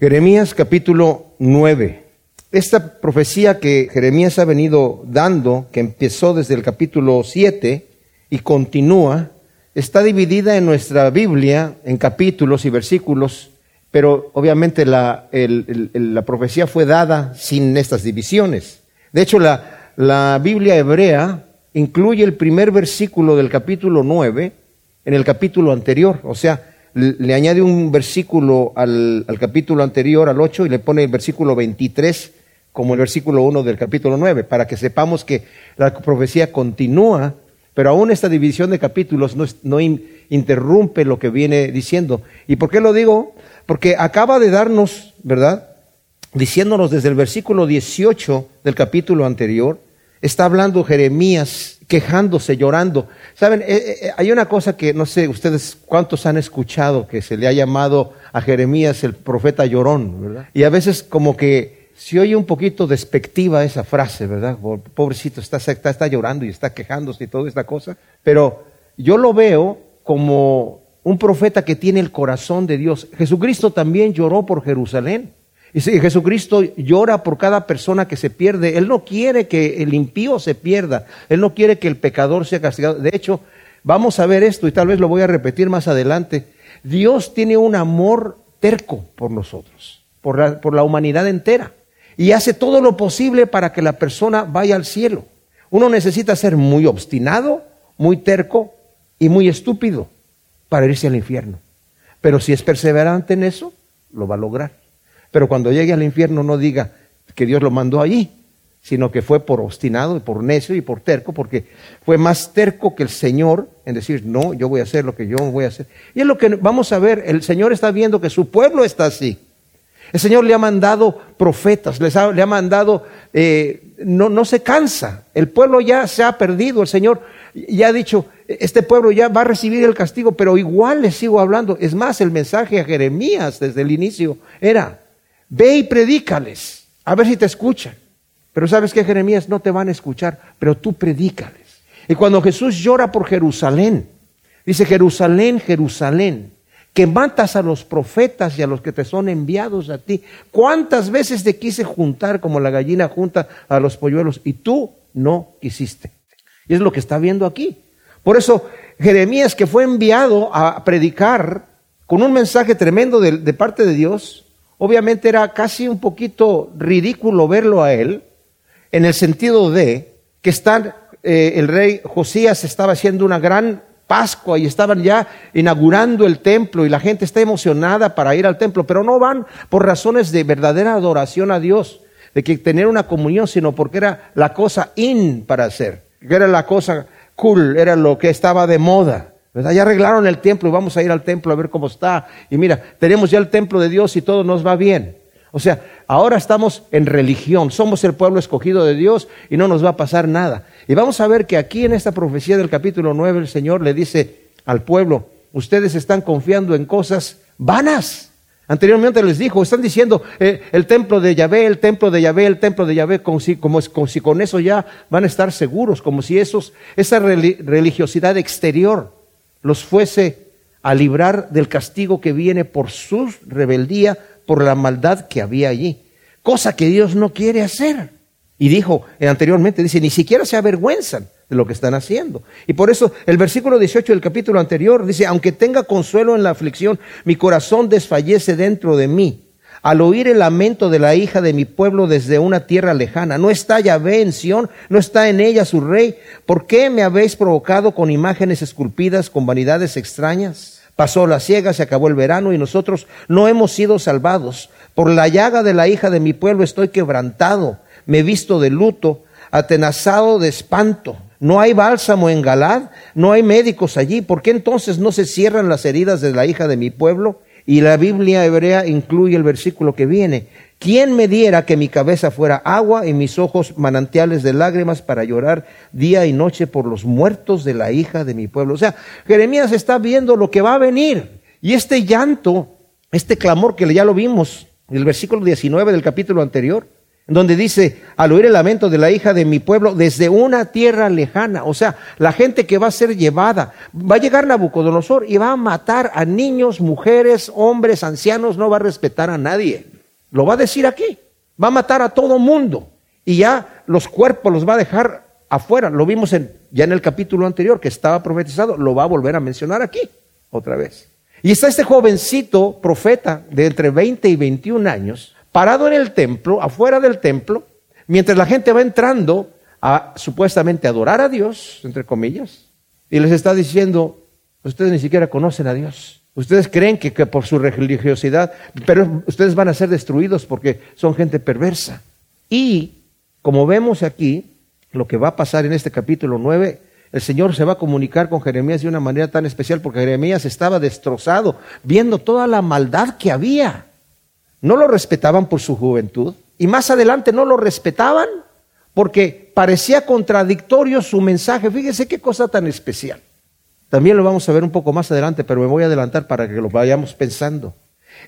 Jeremías capítulo 9. Esta profecía que Jeremías ha venido dando, que empezó desde el capítulo 7 y continúa, está dividida en nuestra Biblia en capítulos y versículos, pero obviamente la, la profecía fue dada sin estas divisiones. De hecho, la, la Biblia hebrea incluye el primer versículo del capítulo 9 en el capítulo anterior, o sea, le añade un versículo al, capítulo anterior, al 8, y le pone el versículo 23 como el versículo 1 del capítulo 9, para que sepamos que la profecía continúa, pero aún esta división de capítulos no, interrumpe lo que viene diciendo. ¿Y por qué lo digo? Porque acaba de darnos, ¿verdad? Diciéndonos desde el versículo 18 del capítulo anterior, está hablando Jeremías quejándose, llorando. Saben, eh, eh, eh, hay una cosa que no sé ustedes cuántos han escuchado que se le ha llamado a Jeremías el profeta llorón, ¿verdad? Y a veces como que se oye un poquito despectiva esa frase, ¿verdad? Pobrecito, está, está, está llorando y está quejándose y toda esta cosa. Pero yo lo veo como un profeta que tiene el corazón de Dios. Jesucristo también lloró por Jerusalén. Y si Jesucristo llora por cada persona que se pierde. Él no quiere que el impío se pierda. Él no quiere que el pecador sea castigado. De hecho, vamos a ver esto y tal vez lo voy a repetir más adelante. Dios tiene un amor terco por nosotros, por la, por la humanidad entera. Y hace todo lo posible para que la persona vaya al cielo. Uno necesita ser muy obstinado, muy terco y muy estúpido para irse al infierno. Pero si es perseverante en eso, lo va a lograr. Pero cuando llegue al infierno no diga que Dios lo mandó allí, sino que fue por obstinado y por necio y por terco, porque fue más terco que el Señor en decir, no, yo voy a hacer lo que yo voy a hacer. Y es lo que vamos a ver, el Señor está viendo que su pueblo está así. El Señor le ha mandado profetas, le ha mandado, eh, no, no se cansa, el pueblo ya se ha perdido, el Señor ya ha dicho, este pueblo ya va a recibir el castigo, pero igual le sigo hablando. Es más, el mensaje a Jeremías desde el inicio era, Ve y predícales, a ver si te escuchan. Pero sabes que Jeremías no te van a escuchar, pero tú predícales. Y cuando Jesús llora por Jerusalén, dice Jerusalén, Jerusalén, que matas a los profetas y a los que te son enviados a ti. ¿Cuántas veces te quise juntar como la gallina junta a los polluelos y tú no quisiste? Y es lo que está viendo aquí. Por eso Jeremías que fue enviado a predicar con un mensaje tremendo de, de parte de Dios, Obviamente era casi un poquito ridículo verlo a él, en el sentido de que están, eh, el rey Josías estaba haciendo una gran Pascua y estaban ya inaugurando el templo y la gente está emocionada para ir al templo, pero no van por razones de verdadera adoración a Dios, de que tener una comunión, sino porque era la cosa in para hacer, que era la cosa cool, era lo que estaba de moda. Ya arreglaron el templo y vamos a ir al templo a ver cómo está. Y mira, tenemos ya el templo de Dios y todo nos va bien. O sea, ahora estamos en religión, somos el pueblo escogido de Dios y no nos va a pasar nada. Y vamos a ver que aquí en esta profecía del capítulo 9 el Señor le dice al pueblo, ustedes están confiando en cosas vanas. Anteriormente les dijo, están diciendo eh, el templo de Yahvé, el templo de Yahvé, el templo de Yahvé, como si, como, si con eso ya van a estar seguros, como si esos, esa religiosidad exterior los fuese a librar del castigo que viene por su rebeldía, por la maldad que había allí. Cosa que Dios no quiere hacer. Y dijo eh, anteriormente, dice, ni siquiera se avergüenzan de lo que están haciendo. Y por eso el versículo 18 del capítulo anterior dice, aunque tenga consuelo en la aflicción, mi corazón desfallece dentro de mí al oír el lamento de la hija de mi pueblo desde una tierra lejana. No está Yahvé en Sión, no está en ella su rey. ¿Por qué me habéis provocado con imágenes esculpidas, con vanidades extrañas? Pasó la ciega, se acabó el verano y nosotros no hemos sido salvados. Por la llaga de la hija de mi pueblo estoy quebrantado, me he visto de luto, atenazado de espanto. No hay bálsamo en Galad, no hay médicos allí. ¿Por qué entonces no se cierran las heridas de la hija de mi pueblo? Y la Biblia hebrea incluye el versículo que viene. ¿Quién me diera que mi cabeza fuera agua y mis ojos manantiales de lágrimas para llorar día y noche por los muertos de la hija de mi pueblo? O sea, Jeremías está viendo lo que va a venir. Y este llanto, este clamor que ya lo vimos, en el versículo 19 del capítulo anterior, donde dice, al oír el lamento de la hija de mi pueblo desde una tierra lejana, o sea, la gente que va a ser llevada, va a llegar Nabucodonosor y va a matar a niños, mujeres, hombres, ancianos, no va a respetar a nadie. Lo va a decir aquí, va a matar a todo mundo y ya los cuerpos los va a dejar afuera. Lo vimos en, ya en el capítulo anterior que estaba profetizado, lo va a volver a mencionar aquí otra vez. Y está este jovencito profeta de entre 20 y 21 años parado en el templo, afuera del templo, mientras la gente va entrando a supuestamente adorar a Dios, entre comillas, y les está diciendo, ustedes ni siquiera conocen a Dios. Ustedes creen que, por su religiosidad, pero ustedes van a ser destruidos porque son gente perversa. Y como vemos aquí, lo que va a pasar en este capítulo 9, el Señor se va a comunicar con Jeremías de una manera tan especial porque Jeremías estaba destrozado, viendo toda la maldad que había. No lo respetaban por su juventud y más adelante no lo respetaban porque parecía contradictorio su mensaje. Fíjese qué cosa tan especial. También lo vamos a ver un poco más adelante, pero me voy a adelantar para que lo vayamos pensando.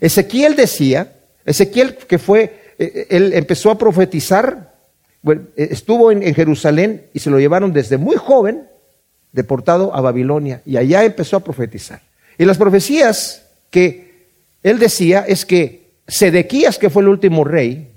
Ezequiel decía, Ezequiel que fue, eh, eh, él empezó a profetizar, eh, estuvo en, en Jerusalén y se lo llevaron desde muy joven, deportado a Babilonia, y allá empezó a profetizar. Y las profecías que él decía es que Sedequías, que fue el último rey,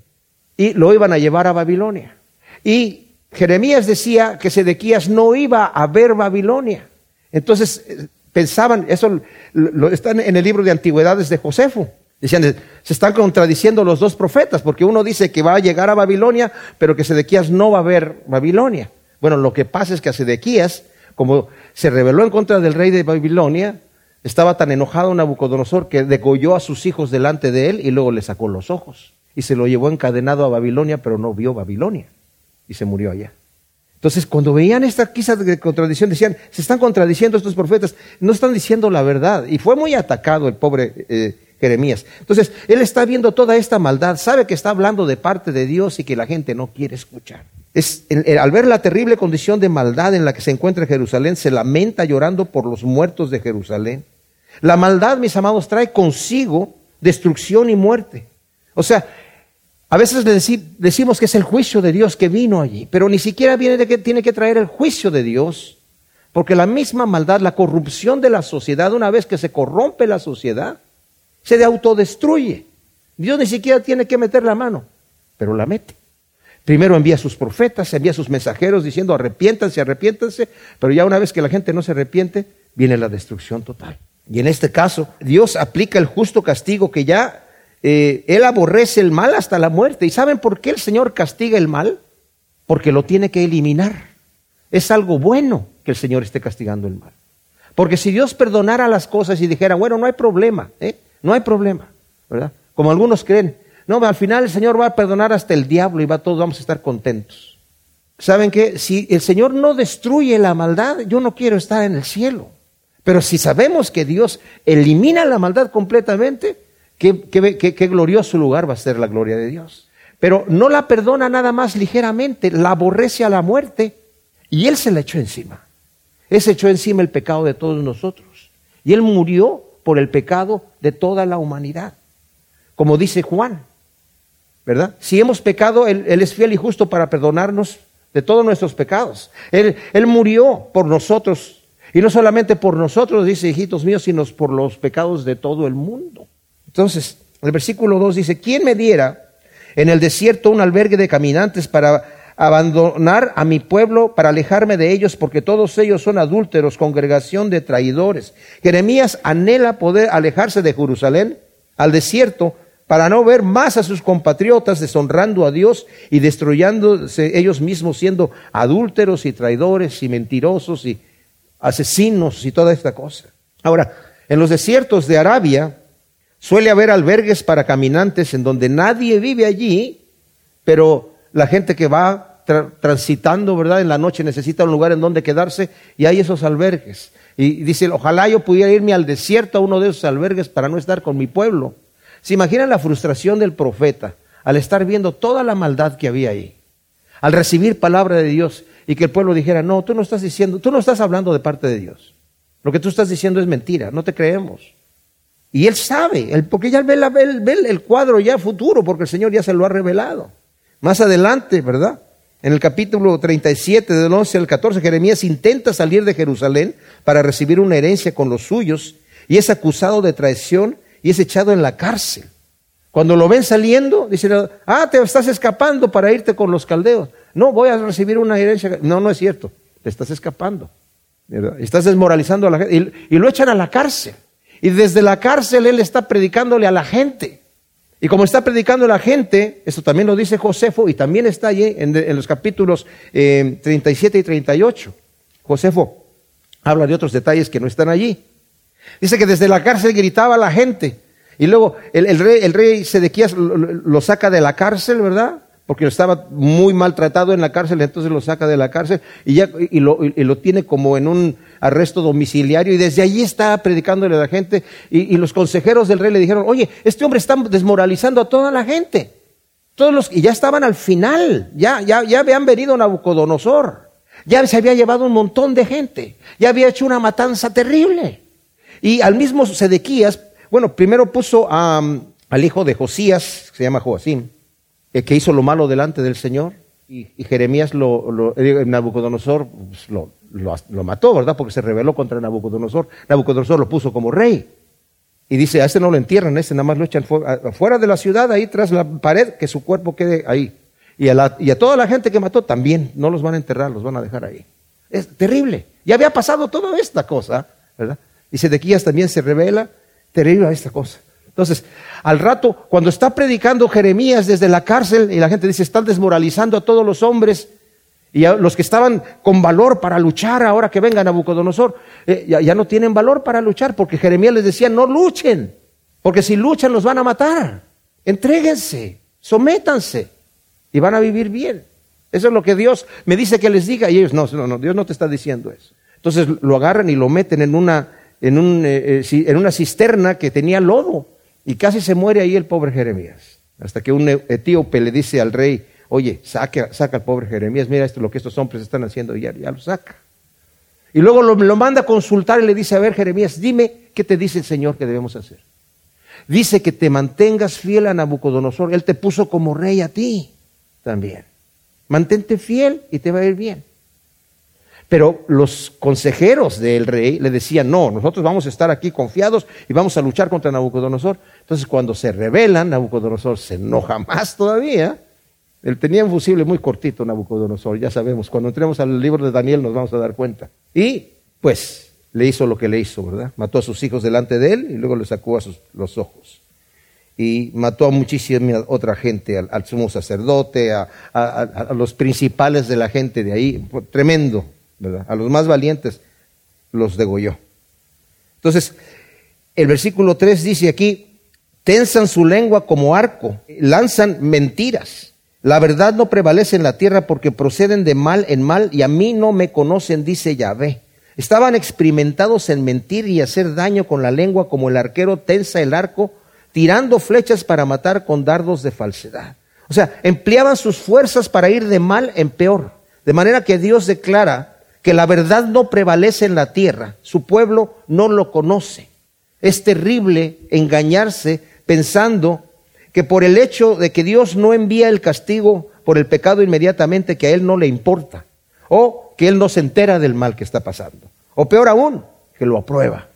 y lo iban a llevar a Babilonia. Y Jeremías decía que Sedequías no iba a ver Babilonia. Entonces eh, pensaban, eso lo, en el libro de antigüedades de Josefo. Decían, se están contradiciendo los dos profetas, porque uno dice que va a llegar a Babilonia, pero que Sedequías no va a ver Babilonia. Bueno, lo que pasa es que a Sedequías, como se rebeló en contra del rey de Babilonia, estaba tan enojado Nabucodonosor que degolló a sus hijos delante de él y luego le sacó los ojos. Y se lo llevó encadenado a Babilonia, pero no vio Babilonia. Y se murió allá. Entonces, cuando veían esta quizá de contradicción, decían, se están contradiciendo estos profetas, no están diciendo la verdad. Y fue muy atacado el pobre eh, Jeremías. Entonces, él está viendo toda esta maldad, sabe que está hablando de parte de Dios y que la gente no quiere escuchar. Es, al ver la terrible condición de maldad en la que se encuentra Jerusalén, se lamenta llorando por los muertos de Jerusalén. La maldad, mis amados, trae consigo destrucción y muerte. O sea, a veces decimos que es el juicio de Dios que vino allí, pero ni siquiera viene que tiene que traer el juicio de Dios, porque la misma maldad, la corrupción de la sociedad, una vez que se corrompe la sociedad, se autodestruye. Dios ni siquiera tiene que meter la mano, pero la mete. Primero envía a sus profetas, envía a sus mensajeros diciendo arrepiéntanse, arrepiéntanse, pero ya una vez que la gente no se arrepiente, viene la destrucción total. Y en este caso, Dios aplica el justo castigo que ya eh, Él aborrece el mal hasta la muerte. ¿Y saben por qué el Señor castiga el mal? Porque lo tiene que eliminar. Es algo bueno que el Señor esté castigando el mal. Porque si Dios perdonara las cosas y dijera, bueno, no hay problema, ¿eh? no hay problema, ¿verdad? Como algunos creen, no, al final el Señor va a perdonar hasta el diablo y va todos vamos a estar contentos. ¿Saben qué? Si el Señor no destruye la maldad, yo no quiero estar en el cielo. Pero si sabemos que Dios elimina la maldad completamente, qué, glorioso lugar va a ser la gloria de Dios. Pero no la perdona nada más ligeramente, la aborrece a la muerte y Él se la echó encima. Él se echó encima el pecado de todos nosotros. Y Él murió por el pecado de toda la humanidad. Como dice Juan, ¿verdad? Si hemos pecado, Él, es fiel y justo para perdonarnos de todos nuestros pecados. Él murió por nosotros y no solamente por nosotros, dice, hijitos míos, sino por los pecados de todo el mundo. Entonces, el versículo 2 dice, ¿quién me diera en el desierto un albergue de caminantes para abandonar a mi pueblo, para alejarme de ellos, porque todos ellos son adúlteros, congregación de traidores? Jeremías anhela poder alejarse de Jerusalén al desierto para no ver más a sus compatriotas deshonrando a Dios y destruyéndose ellos mismos siendo adúlteros y traidores y mentirosos y asesinos y toda esta cosa. Ahora, en los desiertos de Arabia suele haber albergues para caminantes en donde nadie vive allí, pero la gente que va transitando, ¿verdad? En la noche necesita un lugar en donde quedarse y hay esos albergues. Y dice, ojalá yo pudiera irme al desierto a uno de esos albergues para no estar con mi pueblo. ¿Se imaginan la frustración del profeta al estar viendo toda la maldad que había ahí? Al recibir palabra de Dios y que el pueblo dijera, no, tú no estás diciendo, tú no estás hablando de parte de Dios. Lo que tú estás diciendo es mentira, no te creemos. Y él sabe, porque ya ve, ve, el cuadro ya futuro, porque el Señor ya se lo ha revelado. Más adelante, ¿verdad? En el capítulo 37, del 11 al 14, Jeremías intenta salir de Jerusalén para recibir una herencia con los suyos y es acusado de traición y es echado en la cárcel. Cuando lo ven saliendo, dicen, ah, te estás escapando para irte con los caldeos. No, voy a recibir una herencia. No, no es cierto, te estás escapando. Estás desmoralizando a la gente. Y, lo echan a la cárcel. Y desde la cárcel él está predicándole a la gente. Y como está predicando a la gente, esto también lo dice Josefo y también está allí en, los capítulos 37 eh, y 38. Josefo habla de otros detalles que no están allí. Dice que desde la cárcel gritaba a la gente. Y luego el, rey, el rey Sedequías lo, saca de la cárcel, ¿verdad? Porque estaba muy maltratado en la cárcel, entonces lo saca de la cárcel y, ya, y, lo, y lo tiene como en un arresto domiciliario y desde allí está predicándole a la gente y, los consejeros del rey le dijeron, oye, este hombre está desmoralizando a toda la gente. Todos los, y ya estaban al final, ya, ya, ya habían venido a Nabucodonosor, ya se había llevado un montón de gente, ya había hecho una matanza terrible. Y al mismo Sedequías, bueno, primero puso al hijo de Josías, que se llama Joacim, eh, que hizo lo malo delante del Señor, y, Jeremías lo, eh, Nabucodonosor pues, lo, mató, ¿verdad? Porque se rebeló contra Nabucodonosor. Nabucodonosor lo puso como rey. Y dice, a ese no lo entierran, a ese nada más lo echan fuera de la ciudad, ahí tras la pared, que su cuerpo quede ahí. Y a, y a toda la gente que mató también, no los van a enterrar, los van a dejar ahí. Es terrible. Ya había pasado toda esta cosa, ¿verdad? Y Sedequías también se revela, terrible esta cosa. Entonces, al rato, cuando está predicando Jeremías desde la cárcel y la gente dice, están desmoralizando a todos los hombres, y a los que estaban con valor para luchar, ahora que vengan a Nabucodonosor, eh, ya, ya, no tienen valor para luchar, porque Jeremías les decía, no luchen, porque si luchan los van a matar. Entréguense, sométanse y van a vivir bien. Eso es lo que Dios me dice que les diga. Y ellos, no, no, no, Dios no te está diciendo eso. Entonces lo agarran y lo meten en una, en, un, eh, eh, en una cisterna que tenía lodo. Y casi se muere ahí el pobre Jeremías. Hasta que un etíope le dice al rey, oye, saca, saca al pobre Jeremías, mira esto lo que estos hombres están haciendo, y ya, lo saca. Y luego lo, manda a consultar y le dice, a ver Jeremías, dime qué te dice el Señor que debemos hacer. Dice que te mantengas fiel a Nabucodonosor, Él te puso como rey a ti también. Mantente fiel y te va a ir bien. Pero los consejeros del rey le decían, no, nosotros vamos a estar aquí confiados y vamos a luchar contra Nabucodonosor. Entonces cuando se rebelan, Nabucodonosor se enoja más todavía él tenía un fusible muy cortito, Nabucodonosor, ya sabemos. Cuando entremos al libro de Daniel nos vamos a dar cuenta. Y, pues, le hizo lo que le hizo, ¿verdad? Mató a sus hijos delante de él y luego le sacó a sus, los ojos. Y mató a muchísima otra gente, al, sumo sacerdote, a, a, los principales de la gente de ahí. Tremendo, A los más valientes los degolló. Entonces, el versículo 3 dice aquí, tensan su lengua como arco, lanzan mentiras. La verdad no prevalece en la tierra porque proceden de mal en mal y a mí no me conocen, dice Yahvé. Estaban experimentados en mentir y hacer daño con la lengua como el arquero tensa el arco, tirando flechas para matar con dardos de falsedad. O sea, empleaban sus fuerzas para ir de mal en peor. De manera que Dios declara que la verdad no prevalece en la tierra, su pueblo no lo conoce. Es terrible engañarse pensando que por el hecho de que Dios no envía el castigo por el pecado inmediatamente, que a Él no le importa, o que Él no se entera del mal que está pasando, o peor aún, que lo aprueba.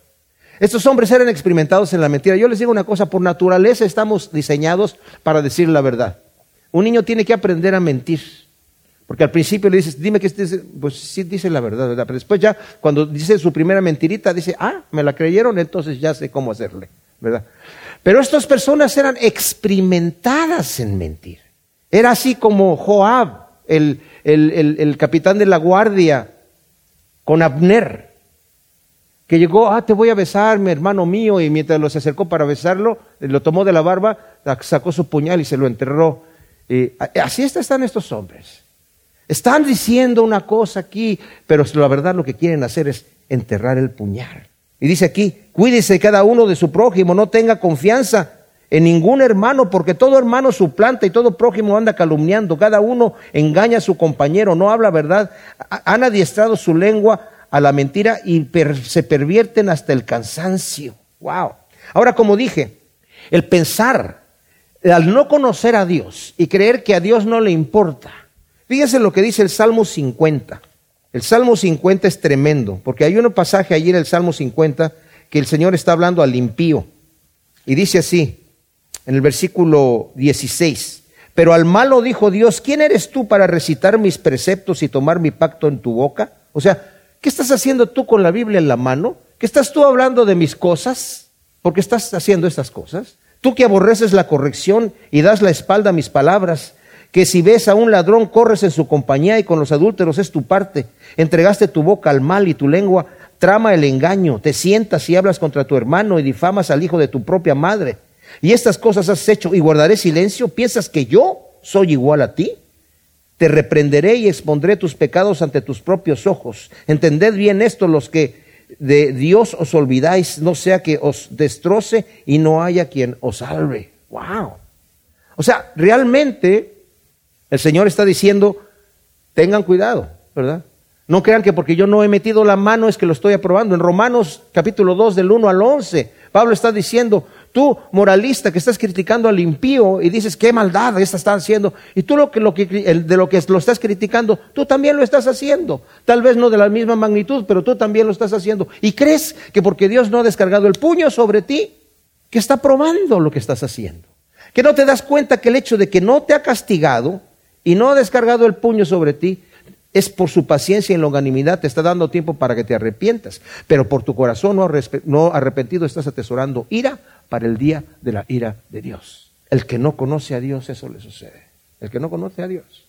Estos hombres eran experimentados en la mentira. Yo les digo una cosa, por naturaleza estamos diseñados para decir la verdad. Un niño tiene que aprender a mentir. Porque al principio le dices, dime que pues sí dice la verdad, ¿verdad? Pero después ya, cuando dice su primera mentirita, dice, ah, me la creyeron, entonces ya sé cómo hacerle, ¿verdad? Pero estas personas eran experimentadas en mentir. Era así como Joab, el, el, capitán de la guardia, con Abner, que llegó, ah, te voy a besar, mi hermano mío, y mientras lo se acercó para besarlo, lo tomó de la barba, sacó su puñal y se lo enterró. así están estos hombres. Están diciendo una cosa aquí, pero la verdad lo que quieren hacer es enterrar el puñal. Y dice aquí, cuídese cada uno de su prójimo, no tenga confianza en ningún hermano, porque todo hermano suplanta y todo prójimo anda calumniando, cada uno engaña a su compañero, no habla verdad, han adiestrado su lengua a la mentira y se pervierten hasta el cansancio. Wow. Ahora, como dije, el pensar al no conocer a Dios y creer que a Dios no le importa. Fíjense lo que dice el Salmo 50. El Salmo 50 es tremendo, porque hay un pasaje allí en el Salmo 50 que el Señor está hablando al impío. Y dice así, en el versículo 16, pero al malo dijo Dios, ¿quién eres tú para recitar mis preceptos y tomar mi pacto en tu boca? O sea, ¿qué estás haciendo tú con la Biblia en la mano? ¿Qué estás tú hablando de mis cosas? ¿Por qué estás haciendo estas cosas? Tú que aborreces la corrección y das la espalda a mis palabras, que si ves a un ladrón corres en su compañía y con los adúlteros es tu parte. Entregaste tu boca al mal y tu lengua trama el engaño. Te sientas y hablas contra tu hermano y difamas al hijo de tu propia madre. Y estas cosas has hecho y guardaré silencio. ¿Piensas que yo soy igual a ti? Te reprenderé y expondré tus pecados ante tus propios ojos. Entended bien esto los que de Dios os olvidáis, no sea que os destroce y no haya quien os salve. Wow. O sea, realmente el Señor está diciendo, tengan cuidado, ¿verdad? No crean que porque yo no he metido la mano es que lo estoy aprobando. En Romanos capítulo 2 del 1 al 11, Pablo está diciendo, tú moralista que estás criticando al impío y dices qué maldad esta está haciendo, y tú lo que, lo que, de lo que lo estás criticando, tú también lo estás haciendo. Tal vez no de la misma magnitud, pero tú también lo estás haciendo. Y crees que porque Dios no ha descargado el puño sobre ti, que está probando lo que estás haciendo. Que no te das cuenta que el hecho de que no te ha castigado y no ha descargado el puño sobre ti, es por su paciencia y longanimidad, te está dando tiempo para que te arrepientas. Pero por tu corazón no arrepentido estás atesorando ira para el día de la ira de Dios. El que no conoce a Dios, eso le sucede. El que no conoce a Dios.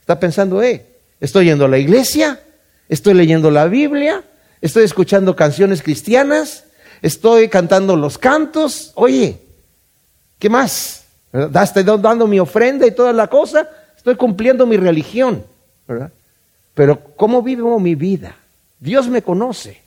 Está pensando, eh, estoy yendo a la iglesia, estoy leyendo la Biblia, estoy escuchando canciones cristianas, estoy cantando los cantos. Oye, ¿qué más? Estoy dando mi ofrenda y toda la cosa, estoy cumpliendo mi religión. ¿verdad? Pero ¿cómo vivo mi vida? Dios me conoce.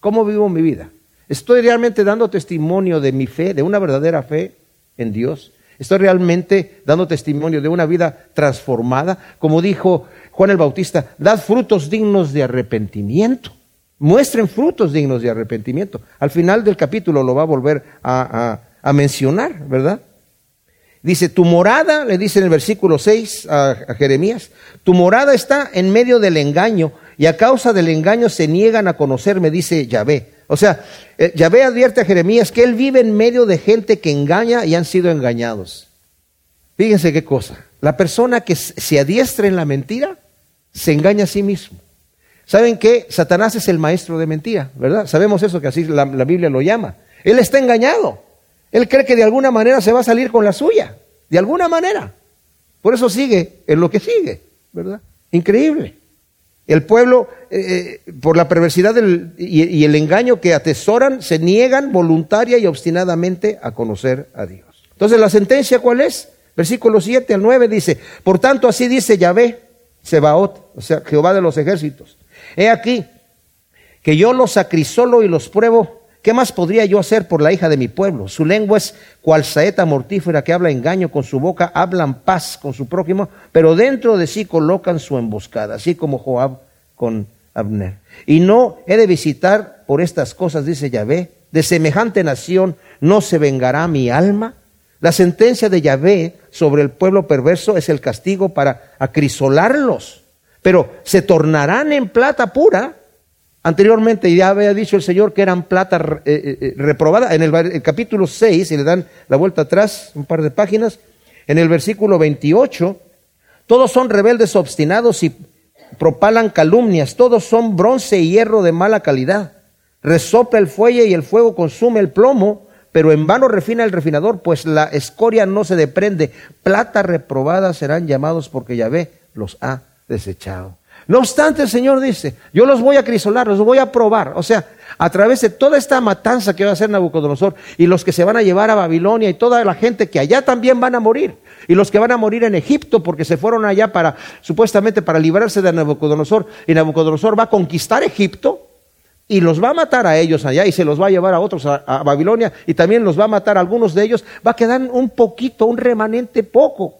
¿Cómo vivo mi vida? ¿Estoy realmente dando testimonio de mi fe, de una verdadera fe en Dios? ¿Estoy realmente dando testimonio de una vida transformada? Como dijo Juan el Bautista, dad frutos dignos de arrepentimiento. Muestren frutos dignos de arrepentimiento. Al final del capítulo lo va a volver a, a mencionar, ¿verdad? Dice, tu morada, le dice en el versículo 6 a, Jeremías, tu morada está en medio del engaño y a causa del engaño se niegan a conocerme, dice Yahvé. O sea, eh, Yahvé advierte a Jeremías que él vive en medio de gente que engaña y han sido engañados. Fíjense qué cosa. La persona que se adiestra en la mentira se engaña a sí mismo. ¿Saben qué? Satanás es el maestro de mentira, ¿verdad? Sabemos eso, que así la Biblia lo llama. Él está engañado. Él cree que de alguna manera se va a salir con la suya, de alguna manera. Por eso sigue en lo que sigue, ¿verdad? Increíble. El pueblo, eh, eh, por la perversidad y, el engaño que atesoran, se niegan voluntaria y obstinadamente a conocer a Dios. Entonces, ¿la sentencia cuál es? Versículo 7 al 9 dice, por tanto así dice Yahvé, Sebaot, o sea, Jehová de los ejércitos. He aquí que yo los acrisolo y los pruebo ¿Qué más podría yo hacer por la hija de mi pueblo? Su lengua es cual saeta mortífera que habla engaño, con su boca hablan paz con su prójimo, pero dentro de sí colocan su emboscada, así como Joab con Abner. Y no he de visitar por estas cosas, dice Yahvé, de semejante nación no se vengará mi alma. La sentencia de Yahvé sobre el pueblo perverso es el castigo para acrisolarlos, pero se tornarán en plata pura Anteriormente ya había dicho el Señor que eran plata eh, eh, eh, reprobada. En el, capítulo 6, si le dan la vuelta atrás, un par de páginas, en el versículo 28, todos son rebeldes obstinados y propalan calumnias, todos son bronce y hierro de mala calidad. Resopla el fuelle y el fuego consume el plomo, pero en vano refina el refinador, pues la escoria no se deprende. Plata reprobada serán llamados porque Yahvé los ha desechado. No obstante, el Señor dice, yo los voy a crisolar, los voy a probar. O sea, a través de toda esta matanza que va a hacer Nabucodonosor y los que se van a llevar a Babilonia y toda la gente que allá también van a morir. Y los que van a morir en Egipto porque se fueron allá para, supuestamente para librarse de Nabucodonosor. Y Nabucodonosor va a conquistar Egipto y los va a matar a ellos allá y se los va a llevar a otros a, a, Babilonia y también los va a matar a algunos de ellos. Va a quedar un poquito, un remanente poco,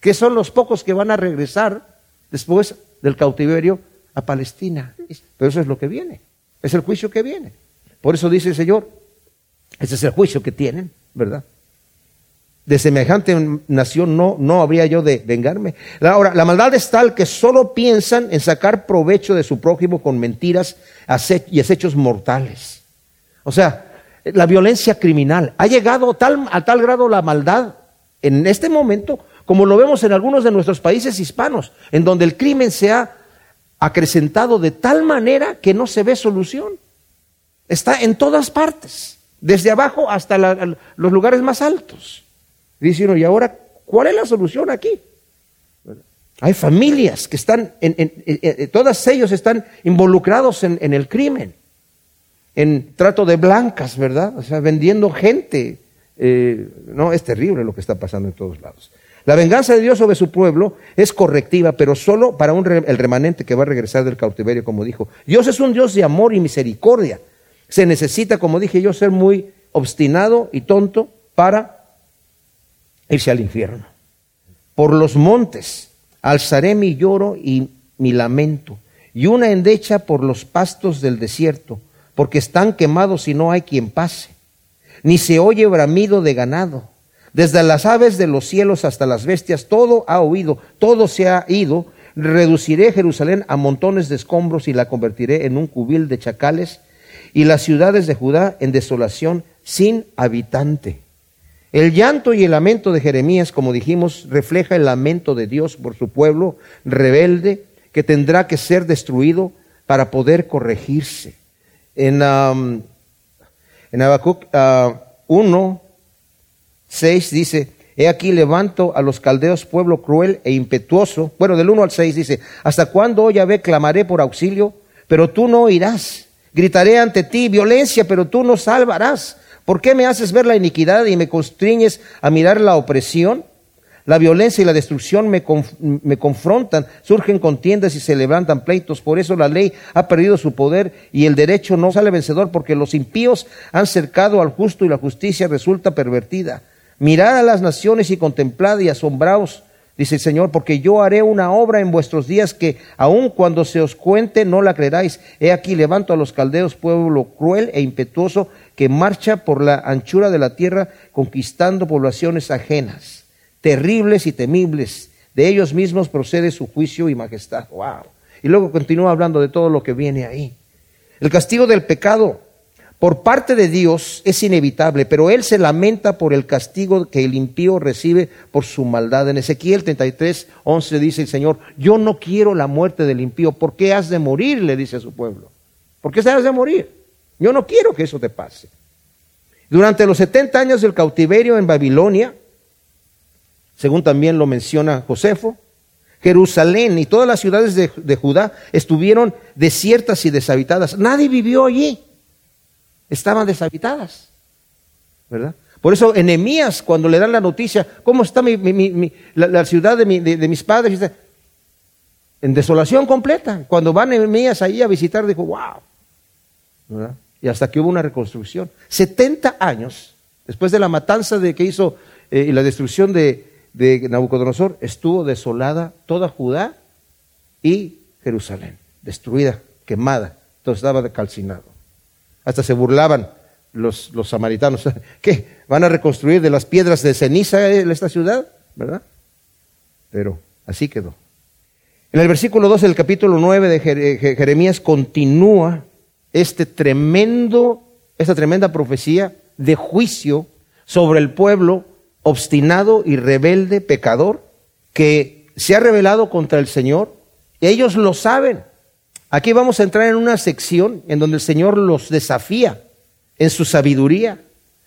que son los pocos que van a regresar después del cautiverio a Palestina. Pero eso es lo que viene, es el juicio que viene. Por eso dice el Señor, ese es el juicio que tienen, ¿verdad? de semejante nación no, no habría yo de vengarme. Ahora, la maldad es tal que solo piensan en sacar provecho de su prójimo con mentiras y hechos mortales. O sea, la violencia criminal. Ha llegado tal, a tal grado la maldad en este momento, como lo vemos en algunos de nuestros países hispanos, en donde el crimen se ha acrecentado de tal manera que no se ve solución. Está en todas partes, desde abajo hasta los lugares más altos. Dice uno, ¿y ahora cuál es la solución aquí? Hay familias que están, en, todas ellos están involucrados en, el crimen, en trato de blancas, ¿verdad? O sea, vendiendo gente. Eh, no, es terrible lo que está pasando en todos lados. La venganza de Dios sobre su pueblo es correctiva, pero solo para un, el remanente que va a regresar del cautiverio, como dijo. Dios es un Dios de amor y misericordia. Se necesita, como dije yo, ser muy obstinado y tonto para irse al infierno. Por los montes alzaré mi lloro y mi lamento, y una endecha por los pastos del desierto, porque están quemados y no hay quien pase, ni se oye bramido de ganado. Desde las aves de los cielos hasta las bestias, todo ha oído, todo se ha ido. Reduciré Jerusalén a montones de escombros y la convertiré en un cubil de chacales y las ciudades de Judá en desolación sin habitante. El llanto y el lamento de Jeremías, como dijimos, refleja el lamento de Dios por su pueblo rebelde que tendrá que ser destruido para poder corregirse. En, en Habacuc 1, uh, 6 dice, He aquí levanto a los caldeos pueblo cruel e impetuoso. Bueno, del 1 al 6 dice, ¿hasta cuándo, oh Yahvé, clamaré por auxilio? Pero tú no oirás. Gritaré ante ti violencia, pero tú no salvarás. ¿Por qué me haces ver la iniquidad y me constriñes a mirar la opresión? La violencia y la destrucción me, me, confrontan, surgen contiendas y se levantan pleitos. Por eso la ley ha perdido su poder y el derecho no sale vencedor porque los impíos han cercado al justo y la justicia resulta pervertida. Mirad a las naciones y contemplad y asombraos Dice el Señor, porque yo haré una obra en vuestros días que aun cuando se os cuente no la creeráis. He aquí levanto a los caldeos, pueblo cruel e impetuoso, que marcha por la anchura de la tierra, conquistando poblaciones ajenas, terribles y temibles. De ellos mismos procede su juicio y majestad. Wow. Y luego continúa hablando de todo lo que viene ahí. El castigo del pecado por parte de Dios es inevitable, pero Él se lamenta por el castigo que el impío recibe por su maldad. En Ezequiel 33, 11 dice el Señor, yo no quiero la muerte del impío, ¿por qué has de morir? le dice a su pueblo. ¿Por qué has de morir? Yo no quiero que eso te pase. Durante los 70 años del cautiverio en Babilonia, según también lo menciona Josefo, Jerusalén y todas las ciudades de, de Judá estuvieron desiertas y deshabitadas. Nadie vivió allí estaban deshabitadas. ¿Verdad? Por eso Enemías, cuando le dan la noticia, ¿cómo está la, ciudad de, mis padres? En desolación completa. Cuando van Enemías ahí a visitar, dijo, wow. ¿Verdad? Y hasta que hubo una reconstrucción. 70 años después de la matanza de que hizo eh, y la destrucción de, de Nabucodonosor, estuvo desolada toda Judá y Jerusalén, destruida, quemada, todo estaba calcinado. Hasta se burlaban los, los samaritanos. ¿Qué? ¿Van a reconstruir de las piedras de ceniza esta ciudad? ¿Verdad? Pero así quedó. En el versículo 2 del capítulo 9 de Jeremías continúa este tremendo, esta tremenda profecía de juicio sobre el pueblo obstinado y rebelde, pecador, que se ha rebelado contra el Señor. Ellos lo saben. Aquí vamos a entrar en una sección en donde el Señor los desafía en su sabiduría,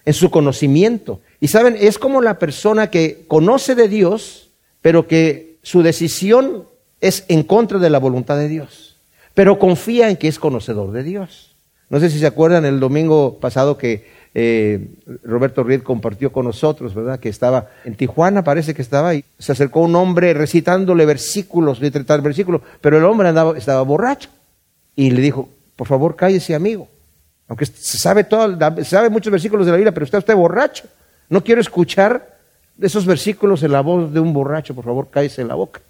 en su conocimiento. Y saben, es como la persona que conoce de Dios, pero que su decisión es en contra de la voluntad de Dios, pero confía en que es conocedor de Dios. No sé si se acuerdan el domingo pasado que eh, Roberto Ried compartió con nosotros, ¿verdad? Que estaba en Tijuana, parece que estaba, y se acercó un hombre recitándole versículos, de tal versículos, pero el hombre andaba, estaba borracho. Y le dijo, por favor, cállese, amigo. Aunque se sabe, todo, sabe muchos versículos de la Biblia, pero está usted borracho. No quiero escuchar esos versículos en la voz de un borracho, por favor, cállese en la boca.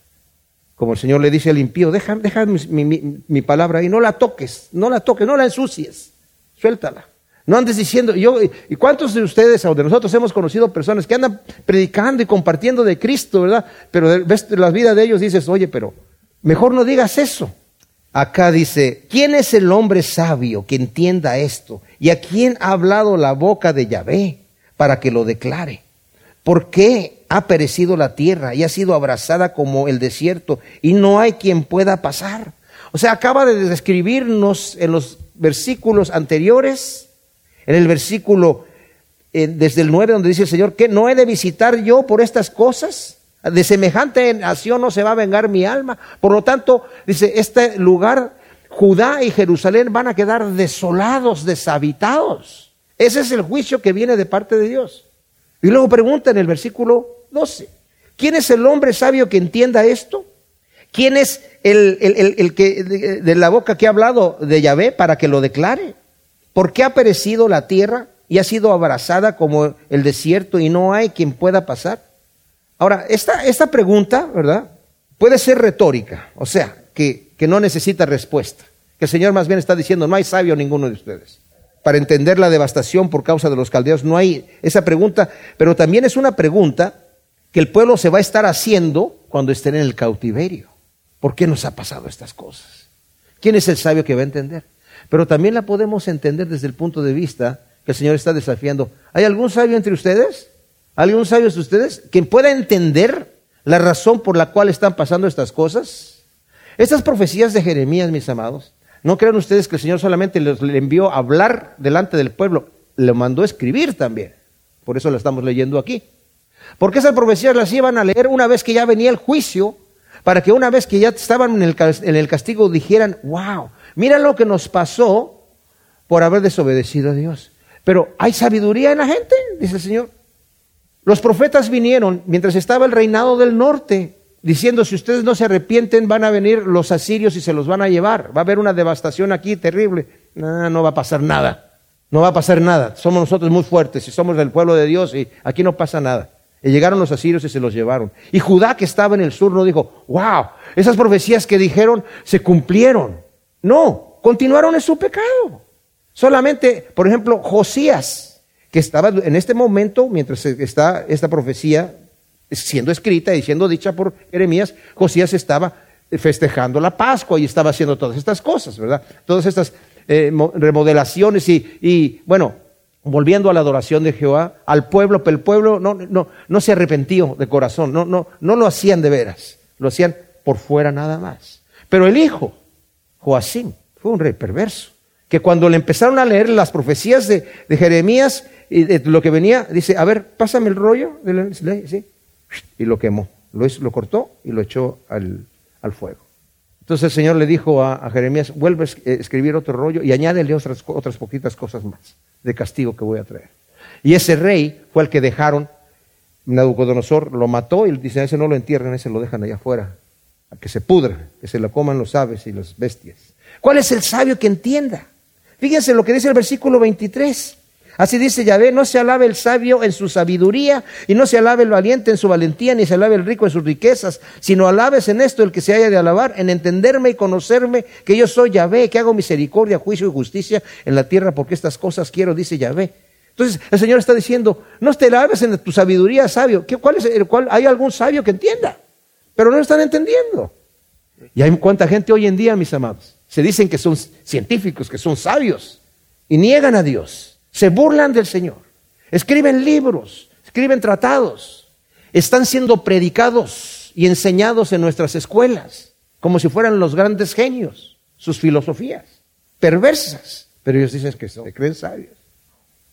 Como el Señor le dice al impío, deja, deja mi, mi palabra ahí, no la toques, no la toques, no la ensucies, suéltala. No andes diciendo, yo, ¿y cuántos de ustedes o de nosotros hemos conocido personas que andan predicando y compartiendo de Cristo, verdad? Pero ves la vida de ellos dices, oye, pero mejor no digas eso. Acá dice, ¿quién es el hombre sabio que entienda esto? ¿Y a quién ha hablado la boca de Yahvé para que lo declare? ¿Por qué ha perecido la tierra y ha sido abrazada como el desierto y no hay quien pueda pasar? O sea, acaba de describirnos en los versículos anteriores, en el versículo eh, desde el 9 donde dice el Señor, que no he de visitar yo por estas cosas. De semejante nación no se va a vengar mi alma. Por lo tanto, dice, este lugar, Judá y Jerusalén van a quedar desolados, deshabitados. Ese es el juicio que viene de parte de Dios. Y luego pregunta en el versículo 12, ¿quién es el hombre sabio que entienda esto? ¿Quién es el, que de, de, la boca que ha hablado de Yahvé para que lo declare? ¿Por qué ha perecido la tierra y ha sido abrazada como el desierto y no hay quien pueda pasar? Ahora, esta, esta pregunta, ¿verdad? Puede ser retórica, o sea, que, que no necesita respuesta. Que el Señor más bien está diciendo, no hay sabio ninguno de ustedes. Para entender la devastación por causa de los caldeos, no hay esa pregunta, pero también es una pregunta que el pueblo se va a estar haciendo cuando estén en el cautiverio. ¿Por qué nos ha pasado estas cosas? ¿Quién es el sabio que va a entender? Pero también la podemos entender desde el punto de vista que el Señor está desafiando. ¿Hay algún sabio entre ustedes? ¿Algún sabio de ustedes que pueda entender la razón por la cual están pasando estas cosas? Estas profecías de Jeremías, mis amados, no crean ustedes que el Señor solamente les le envió a hablar delante del pueblo, le mandó a escribir también. Por eso la estamos leyendo aquí. Porque esas profecías las iban a leer una vez que ya venía el juicio, para que una vez que ya estaban en el castigo dijeran, wow, mira lo que nos pasó por haber desobedecido a Dios. Pero hay sabiduría en la gente, dice el Señor. Los profetas vinieron mientras estaba el reinado del norte, diciendo, si ustedes no se arrepienten, van a venir los asirios y se los van a llevar. Va a haber una devastación aquí terrible. No, no va a pasar nada. No va a pasar nada. Somos nosotros muy fuertes y somos del pueblo de Dios y aquí no pasa nada. Y llegaron los asirios y se los llevaron. Y Judá, que estaba en el sur, no dijo, wow, esas profecías que dijeron se cumplieron. No, continuaron en su pecado. Solamente, por ejemplo, Josías, que estaba en este momento, mientras está esta profecía siendo escrita y siendo dicha por Jeremías, Josías estaba festejando la Pascua y estaba haciendo todas estas cosas, ¿verdad? Todas estas eh, remodelaciones y, y, bueno, volviendo a la adoración de Jehová, al pueblo, pero el pueblo no, no, no se arrepentió de corazón, no, no, no lo hacían de veras, lo hacían por fuera nada más. Pero el hijo, Joacín, fue un rey perverso, que cuando le empezaron a leer las profecías de, de Jeremías, y lo que venía, dice, a ver, pásame el rollo de la ley, y lo quemó, lo, lo cortó y lo echó al, al, fuego. Entonces el Señor le dijo a, Jeremías, vuelve a escribir otro rollo y añádele otras, otras poquitas cosas más de castigo que voy a traer. Y ese rey fue el que dejaron, Nabucodonosor lo mató y dice, ese no lo entierran, ese lo dejan allá afuera, a que se pudra, que se lo coman los aves y las bestias. ¿Cuál es el sabio que entienda? Fíjense lo que dice el versículo 23. Así dice Yahvé, no se alabe el sabio en su sabiduría, y no se alabe el valiente en su valentía, ni se alabe el rico en sus riquezas, sino alabes en esto el que se haya de alabar, en entenderme y conocerme que yo soy Yahvé, que hago misericordia, juicio y justicia en la tierra, porque estas cosas quiero, dice Yahvé. Entonces el Señor está diciendo, no te alabes en tu sabiduría, sabio. ¿Cuál es el cual hay algún sabio que entienda? Pero no están entendiendo. Y hay cuánta gente hoy en día, mis amados, se dicen que son científicos, que son sabios, y niegan a Dios. Se burlan del Señor. Escriben libros, escriben tratados. Están siendo predicados y enseñados en nuestras escuelas, como si fueran los grandes genios, sus filosofías, perversas. Pero ellos dicen que se creen sabios.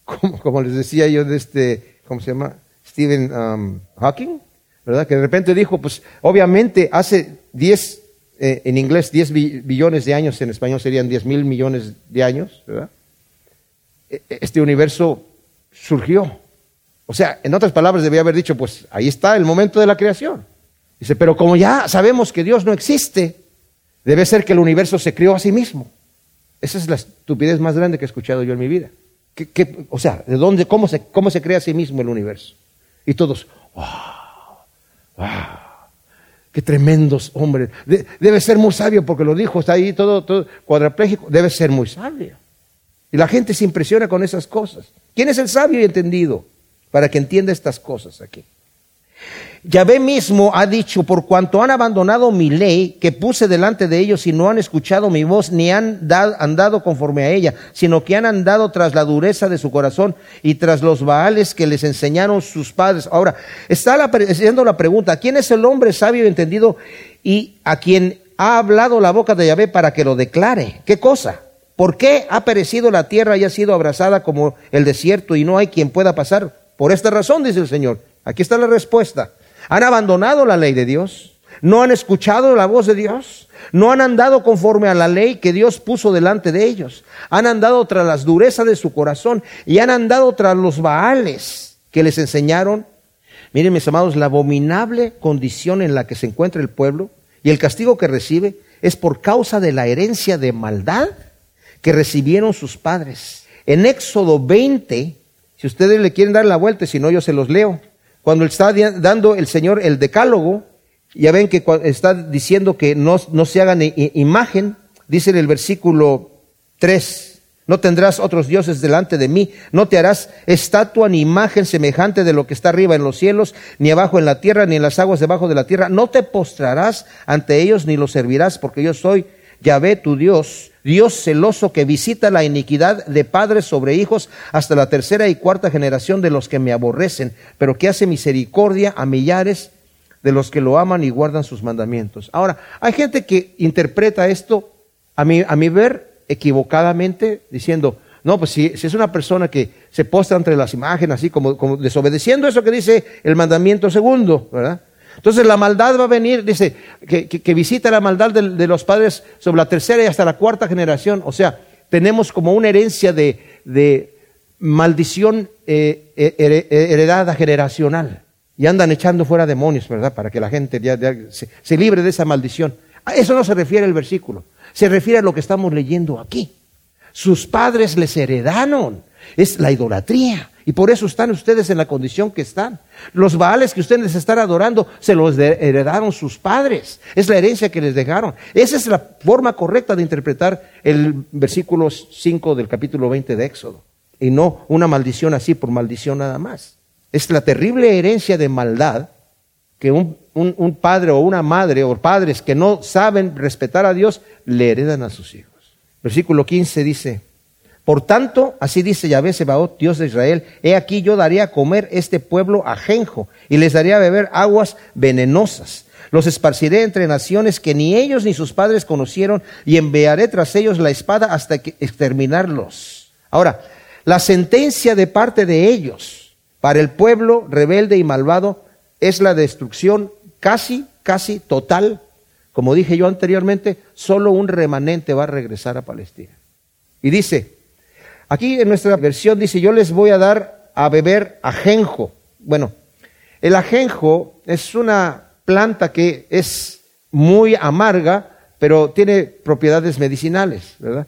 Como, como les decía yo de este, ¿cómo se llama? Stephen um, Hawking, Que de repente dijo, pues obviamente hace 10, eh, en inglés 10 billones de años, en español serían 10 mil millones de años, ¿verdad? E-, este universo surgió. O sea, en otras palabras, debía haber dicho, pues ahí está el momento de la creación. Dice, pero como ya sabemos que Dios no existe, debe ser que el universo se creó a sí mismo. Esa es la estupidez más grande que he escuchado yo en mi vida. ¿Qué, o sea, ¿de dónde, cómo se, cómo se crea a sí mismo el universo? Y todos, wow, wow, qué tremendos hombres. debe ser muy sabio porque lo dijo, está ahí todo, todo cuadrapléjico, debe ser muy sabio. Y la gente se impresiona con esas cosas. ¿Quién es el sabio y entendido para que entienda estas cosas aquí? Yahvé mismo ha dicho, por cuanto han abandonado mi ley que puse delante de ellos y no han escuchado mi voz, ni han andado conforme a ella, sino que han andado tras la dureza de su corazón y tras los baales que les enseñaron sus padres. Ahora, está haciendo la pregunta, ¿quién es el hombre sabio y entendido y a quien ha hablado la boca de Yahvé para que lo declare? ¿Qué cosa? ¿Por qué ha perecido la tierra y ha sido abrazada como el desierto y no hay quien pueda pasar? Por esta razón, dice el Señor. Aquí está la respuesta. Han abandonado la ley de Dios, no han escuchado la voz de Dios, no han andado conforme a la ley que Dios puso delante de ellos, han andado tras las durezas de su corazón y han andado tras los baales que les enseñaron. Miren mis amados, la abominable condición en la que se encuentra el pueblo y el castigo que recibe es por causa de la herencia de maldad que recibieron sus padres. En Éxodo 20, si ustedes le quieren dar la vuelta, si no yo se los leo. Cuando está dando el Señor el decálogo, ya ven que está diciendo que no, se hagan imagen, dice en el versículo 3, no tendrás otros dioses delante de mí, no te harás estatua ni imagen semejante de lo que está arriba en los cielos, ni abajo en la tierra, ni en las aguas debajo de la tierra, no te postrarás ante ellos ni los servirás, porque yo soy Yahvé tu Dios, Dios celoso que visita la iniquidad de padres sobre hijos hasta la tercera y cuarta generación de los que me aborrecen, pero que hace misericordia a millares de los que lo aman y guardan sus mandamientos. Ahora, hay gente que interpreta esto, a mi, a mi ver, equivocadamente, diciendo, no, pues si, si, es una persona que se postra entre las imágenes, así como, como desobedeciendo eso que dice el mandamiento segundo, ¿verdad? Entonces la maldad va a venir, dice, que, visita la maldad de, los padres sobre la tercera y hasta la cuarta generación. O sea, tenemos como una herencia de, maldición eh, eh, heredada generacional. Y andan echando fuera demonios, ¿verdad? Para que la gente ya, se, se, libre de esa maldición. A eso no se refiere el versículo. Se refiere a lo que estamos leyendo aquí. Sus padres les heredaron. Es la idolatría. Y por eso están ustedes en la condición que están. Los baales que ustedes están adorando se los heredaron sus padres. Es la herencia que les dejaron. Esa es la forma correcta de interpretar el versículo 5 del capítulo 20 de Éxodo. Y no una maldición así por maldición nada más. Es la terrible herencia de maldad que un, un padre o una madre o padres que no saben respetar a Dios le heredan a sus hijos. Versículo 15 dice, por tanto, así dice Yahvé Sebaot, Dios de Israel, he aquí yo daría a comer este pueblo ajenjo y les daría a beber aguas venenosas. Los esparciré entre naciones que ni ellos ni sus padres conocieron y enviaré tras ellos la espada hasta exterminarlos. Ahora, la sentencia de parte de ellos para el pueblo rebelde y malvado es la destrucción casi, casi total. Como dije yo anteriormente, solo un remanente va a regresar a Palestina. Y dice, Aquí en nuestra versión dice, yo les voy a dar a beber ajenjo. Bueno, el ajenjo es una planta que es muy amarga, pero tiene propiedades medicinales, ¿verdad?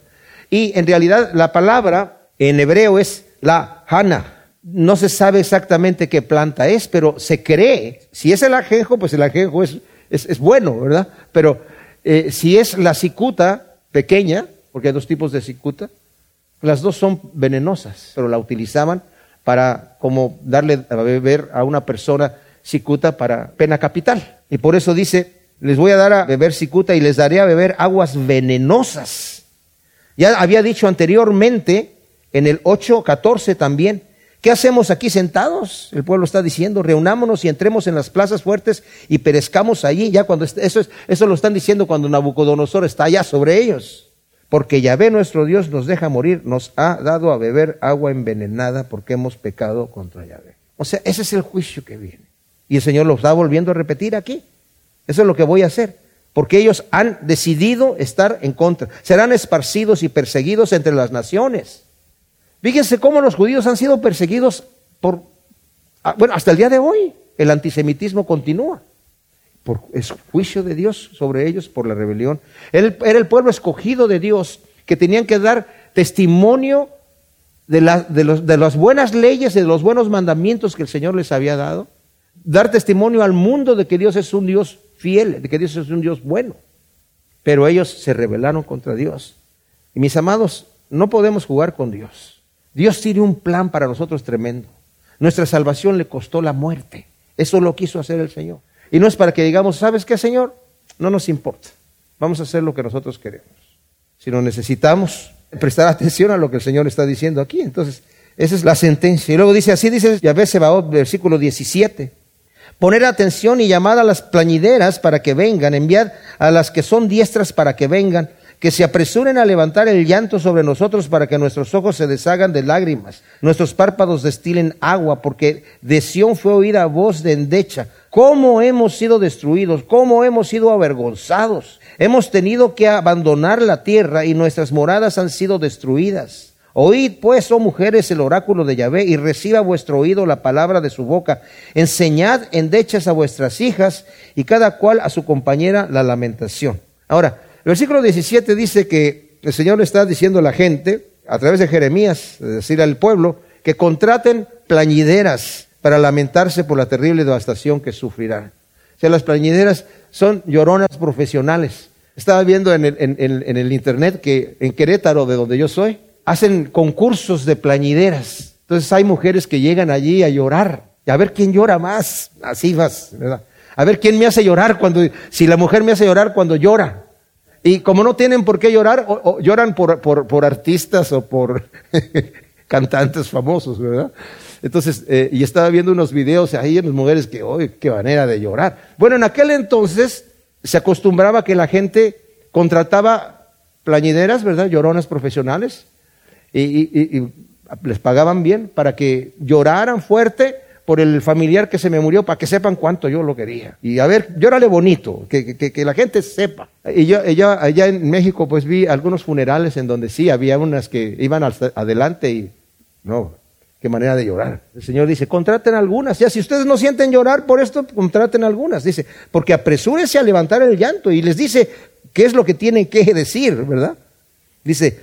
Y en realidad la palabra en hebreo es la hana. No se sabe exactamente qué planta es, pero se cree, si es el ajenjo, pues el ajenjo es, es, bueno, ¿verdad? Pero eh, si es la cicuta pequeña, porque hay dos tipos de cicuta, las dos son venenosas, pero la utilizaban para como darle a beber a una persona cicuta para pena capital. Y por eso dice, les voy a dar a beber cicuta y les daré a beber aguas venenosas. Ya había dicho anteriormente, en el 8.14 también, ¿qué hacemos aquí sentados? El pueblo está diciendo, reunámonos y entremos en las plazas fuertes y perezcamos allí. Ya cuando eso, es, eso lo están diciendo cuando Nabucodonosor está allá sobre ellos. Porque Yahvé nuestro Dios nos deja morir, nos ha dado a beber agua envenenada porque hemos pecado contra Yahvé. O sea, ese es el juicio que viene. Y el Señor lo está volviendo a repetir aquí. Eso es lo que voy a hacer. Porque ellos han decidido estar en contra. Serán esparcidos y perseguidos entre las naciones. Fíjense cómo los judíos han sido perseguidos por, ah, bueno, hasta el día de hoy. El antisemitismo continúa por es juicio de Dios sobre ellos por la rebelión. Él, era el pueblo escogido de Dios que tenían que dar testimonio de, de, las buenas leyes, de los buenos mandamientos que el Señor les había dado. Dar testimonio al mundo de que Dios es un Dios fiel, de que Dios es un Dios bueno. Pero ellos se rebelaron contra Dios. Y mis amados, no podemos jugar con Dios. Dios tiene un plan para nosotros tremendo. Nuestra salvación le costó la muerte. Eso lo quiso hacer el Señor. Y no es para que digamos, ¿sabes qué, Señor? No nos importa. Vamos a hacer lo que nosotros queremos. Si no necesitamos prestar atención a lo que el Señor está diciendo aquí. Entonces, esa es la sentencia. Y luego dice, así dice Yahvé Sebaot, versículo 17. Poner atención y llamar a las plañideras para que vengan, enviar a las que son diestras para que vengan, que se apresuren a levantar el llanto sobre nosotros para que nuestros ojos se deshagan de lágrimas, nuestros párpados destilen agua, porque de Sión fue oída voz de endecha. ¿Cómo hemos sido destruidos? ¿Cómo hemos sido avergonzados? Hemos tenido que abandonar la tierra y nuestras moradas han sido destruidas. Oíd pues, oh mujeres, el oráculo de Yahvé y reciba vuestro oído la palabra de su boca. Enseñad endechas a vuestras hijas y cada cual a su compañera la lamentación. Ahora, el versículo 17 dice que el Señor está diciendo a la gente, a través de Jeremías, es decir, al pueblo, que contraten plañideras para lamentarse por la terrible devastación que sufrirán. O sea, las plañideras son lloronas profesionales. Estaba viendo en el, internet que en Querétaro, de donde yo soy, hacen concursos de plañideras. Entonces hay mujeres que llegan allí a llorar. Y a ver quién llora más. Así vas, ¿verdad? A ver quién me hace llorar cuando, si la mujer me hace llorar cuando llora. Y como no tienen por qué llorar, o, lloran por, por, artistas o por cantantes famosos, ¿verdad? Entonces, eh, y estaba viendo unos videos ahí en las mujeres que, hoy qué manera de llorar! Bueno, en aquel entonces se acostumbraba que la gente contrataba plañideras, ¿verdad? Lloronas profesionales, y, les pagaban bien para que lloraran fuerte por el familiar que se me murió, para que sepan cuánto yo lo quería. Y a ver, llórale bonito, que, que, la gente sepa. Y yo allá en México pues vi algunos funerales en donde sí, había unas que iban adelante y no, qué manera de llorar. El Señor dice, contraten algunas. Ya, si ustedes no sienten llorar por esto, contraten algunas. Dice, porque apresúrense a levantar el llanto. Y les dice qué es lo que tienen que decir, ¿verdad? Dice,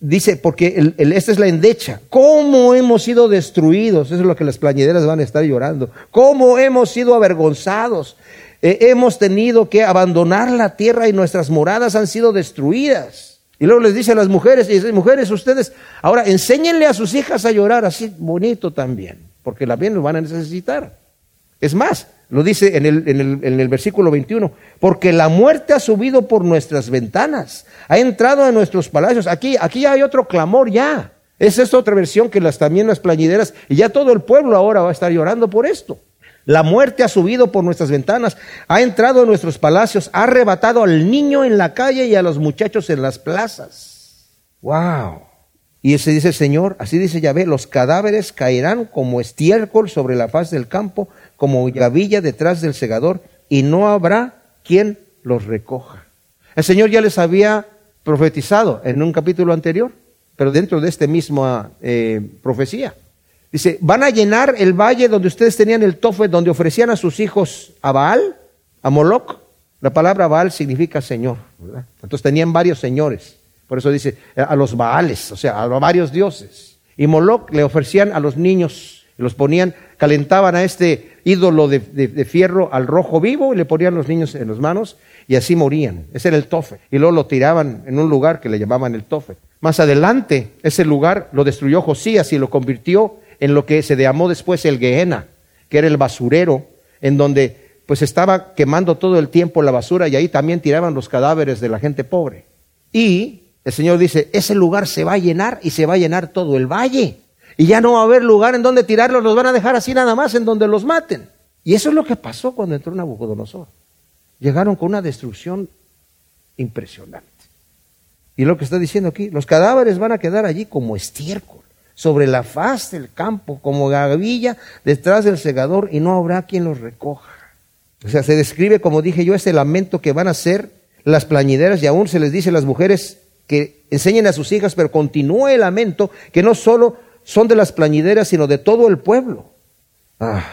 dice, porque esta es la endecha. ¿Cómo hemos sido destruidos? Eso es lo que las plañideras van a estar llorando. ¿Cómo hemos sido avergonzados? Eh, hemos tenido que abandonar la tierra y nuestras moradas han sido destruidas. Y luego les dice a las mujeres, y dice, mujeres, ustedes, ahora enséñenle a sus hijas a llorar así bonito también, porque la bien lo van a necesitar. Es más, lo dice en el, en, el, en el, versículo 21, porque la muerte ha subido por nuestras ventanas, ha entrado en nuestros palacios. Aquí, aquí hay otro clamor ya. Esa es otra versión que las, también las plañideras, y ya todo el pueblo ahora va a estar llorando por esto. La muerte ha subido por nuestras ventanas, ha entrado en nuestros palacios, ha arrebatado al niño en la calle y a los muchachos en las plazas. ¡Wow! Y ese dice el Señor, así dice Yahvé, los cadáveres caerán como estiércol sobre la faz del campo, como gavilla detrás del segador, y no habrá quien los recoja. El Señor ya les había profetizado en un capítulo anterior, pero dentro de esta misma eh, profecía. Dice, van a llenar el valle donde ustedes tenían el tofe, donde ofrecían a sus hijos a Baal, a Moloch. La palabra Baal significa Señor. Entonces tenían varios señores. Por eso dice a los Baales, o sea, a varios dioses. Y Moloch le ofrecían a los niños, los ponían, calentaban a este ídolo de, fierro al rojo vivo y le ponían los niños en las manos y así morían. Ese era el tofe. Y luego lo tiraban en un lugar que le llamaban el tofe. Más adelante, ese lugar lo destruyó Josías y lo convirtió en lo que se llamó después el Gehenna, que era el basurero, en donde pues estaba quemando todo el tiempo la basura y ahí también tiraban los cadáveres de la gente pobre. Y el Señor dice, ese lugar se va a llenar y se va a llenar todo el valle. Y ya no va a haber lugar en donde tirarlos, los van a dejar así nada más en donde los maten. Y eso es lo que pasó cuando entró Nabucodonosor. Llegaron con una destrucción impresionante. Y lo que está diciendo aquí, los cadáveres van a quedar allí como estiércol, sobre la faz del campo, como gavilla detrás del segador, y no habrá quien los recoja. O sea, se describe, como dije yo, ese lamento que van a hacer las plañideras, y aún se les dice a las mujeres, que enseñen a sus hijas, pero continúa el lamento que no solo son de las plañideras, sino de todo el pueblo. Ah,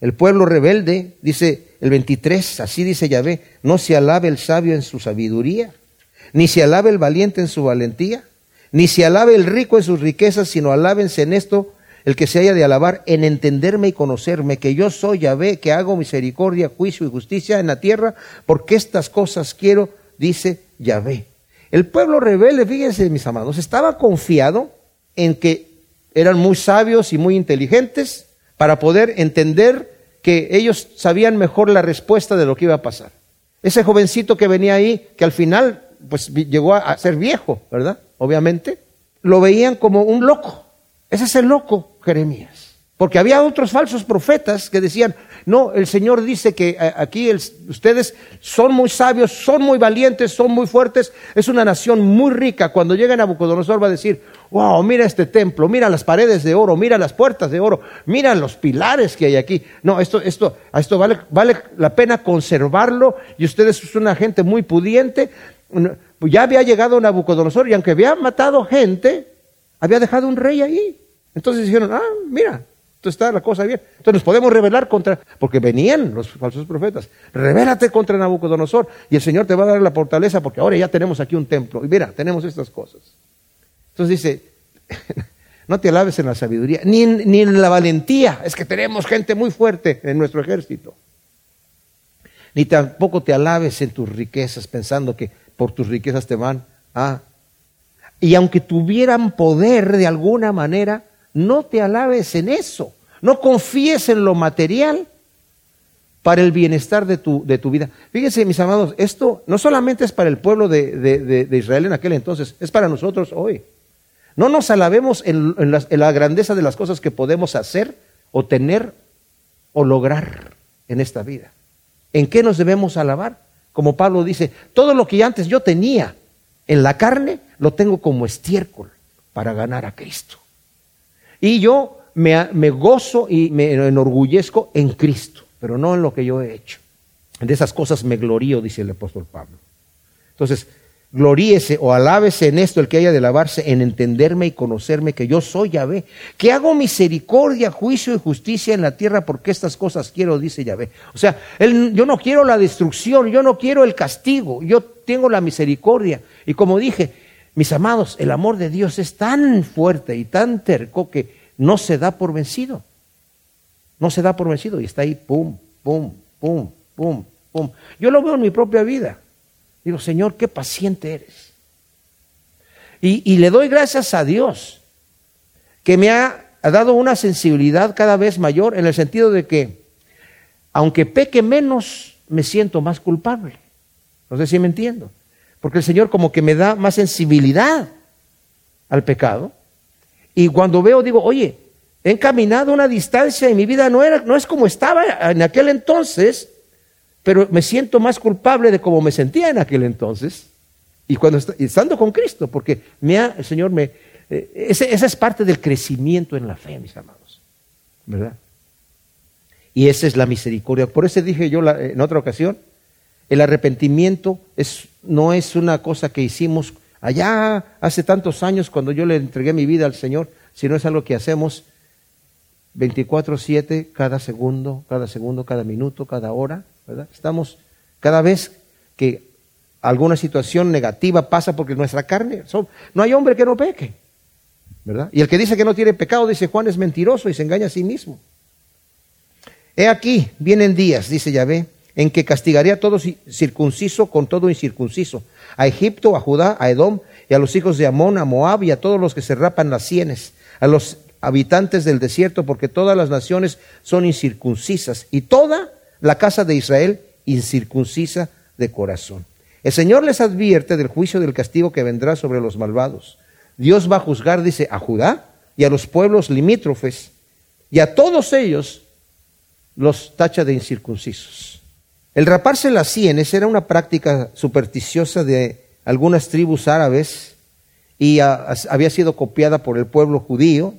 el pueblo rebelde, dice el 23, así dice Yahvé, no se alabe el sabio en su sabiduría, ni se alabe el valiente en su valentía, ni se alabe el rico en sus riquezas, sino alábense en esto el que se haya de alabar, en entenderme y conocerme, que yo soy Yahvé, que hago misericordia, juicio y justicia en la tierra, porque estas cosas quiero, dice Yahvé El pueblo rebelde, fíjense mis amados, estaba confiado en que eran muy sabios y muy inteligentes para poder entender que ellos sabían mejor la respuesta de lo que iba a pasar. Ese jovencito que venía ahí, que al final pues llegó a ser viejo, ¿verdad? Obviamente, lo veían como un loco. Ese es el loco, Jeremías. Porque había otros falsos profetas que decían, no, el Señor dice que eh, aquí ustedes son muy sabios, son muy valientes, son muy fuertes, es una nación muy rica. Cuando llegue Nabucodonosor va a decir, wow, mira este templo, mira las paredes de oro, mira las puertas de oro, mira los pilares que hay aquí. No, esto, esto, esto vale, vale la pena conservarlo y ustedes son una gente muy pudiente. Ya había llegado Nabucodonosor y aunque había matado gente, había dejado un rey ahí. Entonces dijeron, ah, mira, entonces está la cosa bien. Entonces nos podemos rebelar contra, porque venían los falsos profetas. Revélate contra Nabucodonosor y el Señor te va a dar la fortaleza porque ahora ya tenemos aquí un templo. Y mira, tenemos estas cosas. Entonces dice, no te alabes en la sabiduría, ni en, ni en la valentía. Es que tenemos gente muy fuerte en nuestro ejército. Ni tampoco te alabes en tus riquezas pensando que por tus riquezas te van a... Y aunque tuvieran poder de alguna manera, no te alabes en eso. No confíes en lo material para el bienestar de tu, de tu vida. Fíjense, mis amados, esto no solamente es para el pueblo de, Israel en aquel entonces, es para nosotros hoy. No nos alabemos en, en la grandeza de las cosas que podemos hacer o tener o lograr en esta vida. ¿En qué nos debemos alabar? Como Pablo dice, todo lo que antes yo tenía en la carne, lo tengo como estiércol para ganar a Cristo. Y yo me, gozo y me enorgullezco en Cristo, pero no en lo que yo he hecho. De esas cosas me glorío, dice el apóstol Pablo. Entonces, gloríese o alábese en esto el que haya de alabarse, en entenderme y conocerme que yo soy Yahvé, que hago misericordia, juicio y justicia en la tierra porque estas cosas quiero, dice Yahvé. O sea, yo no quiero la destrucción, yo no quiero el castigo, yo tengo la misericordia. Y como dije, mis amados, el amor de Dios es tan fuerte y tan terco que no se da por vencido. No se da por vencido y está ahí, pum, pum, pum, pum, pum. Yo lo veo en mi propia vida. Digo, Señor, qué paciente eres. Y, le doy gracias a Dios que me ha, ha dado una sensibilidad cada vez mayor en el sentido de que, aunque peque menos, me siento más culpable. No sé si me entiendo. Porque el Señor como que me da más sensibilidad al pecado. Y cuando veo, digo, oye, he encaminado una distancia y mi vida no, era, no es como estaba en aquel entonces, pero me siento más culpable de como me sentía en aquel entonces. Y cuando estando con Cristo, porque me ha, el Señor me... Eh, esa, es parte del crecimiento en la fe, mis amados. ¿Verdad? Y esa es la misericordia. Por eso dije yo en otra ocasión, el arrepentimiento es, no es una cosa que hicimos allá hace tantos años cuando yo le entregué mi vida al Señor, sino es algo que hacemos 24/7, cada segundo, cada segundo, cada minuto, cada hora, Estamos cada vez que alguna situación negativa pasa porque nuestra carne, no hay hombre que no peque, ¿verdad? Y el que dice que no tiene pecado, dice Juan, es mentiroso y se engaña a sí mismo. He aquí, vienen días, dice Yahvé, en que castigaré a todo circunciso con todo incircunciso, a Egipto, a Judá, a Edom y a los hijos de Amón, a Moab y a todos los que se rapan las sienes, a los habitantes del desierto, porque todas las naciones son incircuncisas y toda la casa de Israel incircuncisa de corazón. El Señor les advierte del juicio del castigo que vendrá sobre los malvados. Dios va a juzgar, dice, a Judá y a los pueblos limítrofes, y a todos ellos los tacha de incircuncisos. El raparse las sienes era una práctica supersticiosa de algunas tribus árabes y había sido copiada por el pueblo judío.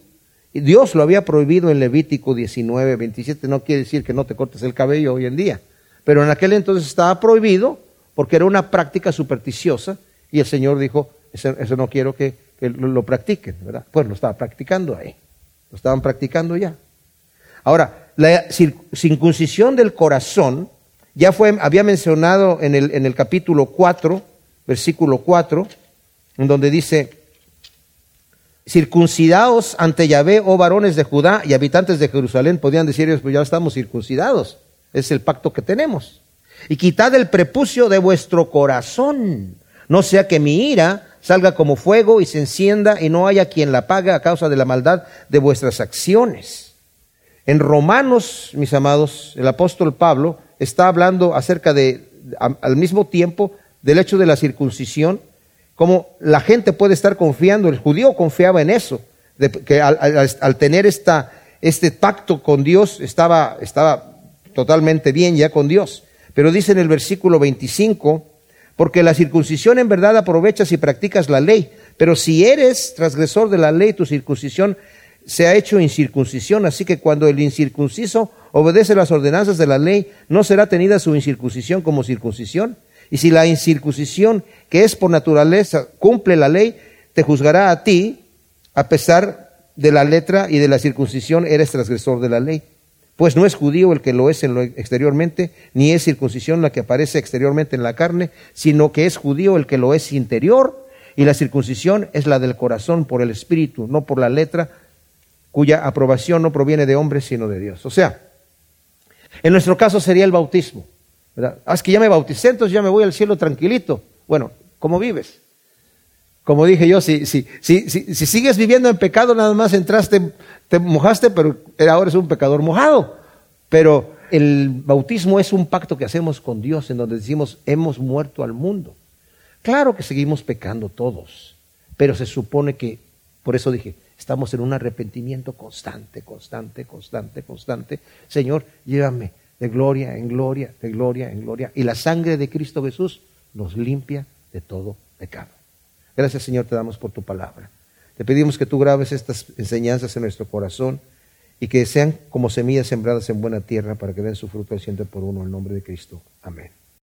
Dios lo había prohibido en Levítico 19, 27. No quiere decir que no te cortes el cabello hoy en día, pero en aquel entonces estaba prohibido porque era una práctica supersticiosa y el Señor dijo, eso, no quiero que, lo, practiquen, ¿verdad? Pues lo estaba practicando ahí, lo estaban practicando ya. Ahora, la circuncisión del corazón ya fue, había mencionado en el, en el capítulo 4, versículo 4, en donde dice, circuncidaos ante Yahvé, oh varones de Judá y habitantes de Jerusalén, podían decir ellos, pues ya estamos circuncidados, es el pacto que tenemos. Y quitad el prepucio de vuestro corazón, No sea que mi ira salga como fuego y se encienda y no haya quien la pague a causa de la maldad de vuestras acciones. En Romanos, mis amados, el apóstol Pablo está hablando acerca de, al mismo tiempo, del hecho de la circuncisión, como la gente puede estar confiando, el judío confiaba en eso, de que al, tener esta, este pacto con Dios estaba, estaba totalmente bien ya con Dios. Pero dice en el versículo 25, porque la circuncisión en verdad aprovecha si practicas la ley, pero si eres transgresor de la ley, tu circuncisión se ha hecho incircuncisión, así que cuando el incircunciso obedece las ordenanzas de la ley, no será tenida su incircuncisión como circuncisión. Y si la incircuncisión, que es por naturaleza, cumple la ley, te juzgará a ti, a pesar de la letra y de la circuncisión, eres transgresor de la ley. Pues no es judío el que lo es en lo exteriormente, ni es circuncisión la que aparece exteriormente en la carne, sino que es judío el que lo es interior, y la circuncisión es la del corazón por el espíritu, no por la letra, cuya aprobación no proviene de hombres, sino de Dios. O sea, en nuestro caso sería el bautismo. ¿Verdad? Ah, es que ya me bauticé, entonces ya me voy al cielo tranquilito. Bueno, ¿cómo vives? Como dije yo, si, si, si, si, sigues viviendo en pecado, nada más entraste, te mojaste, pero ahora es un pecador mojado. Pero el bautismo es un pacto que hacemos con Dios en donde decimos, hemos muerto al mundo. Claro que seguimos pecando todos, pero se supone que, por eso dije, estamos en un arrepentimiento constante, constante, constante, constante. Señor, llévame de gloria en gloria, de gloria en gloria. Y la sangre de Cristo Jesús nos limpia de todo pecado. Gracias Señor te damos por tu palabra. Te pedimos que tú grabes estas enseñanzas en nuestro corazón y que sean como semillas sembradas en buena tierra para que den su fruto al ciento por uno en nombre de Cristo. Amén.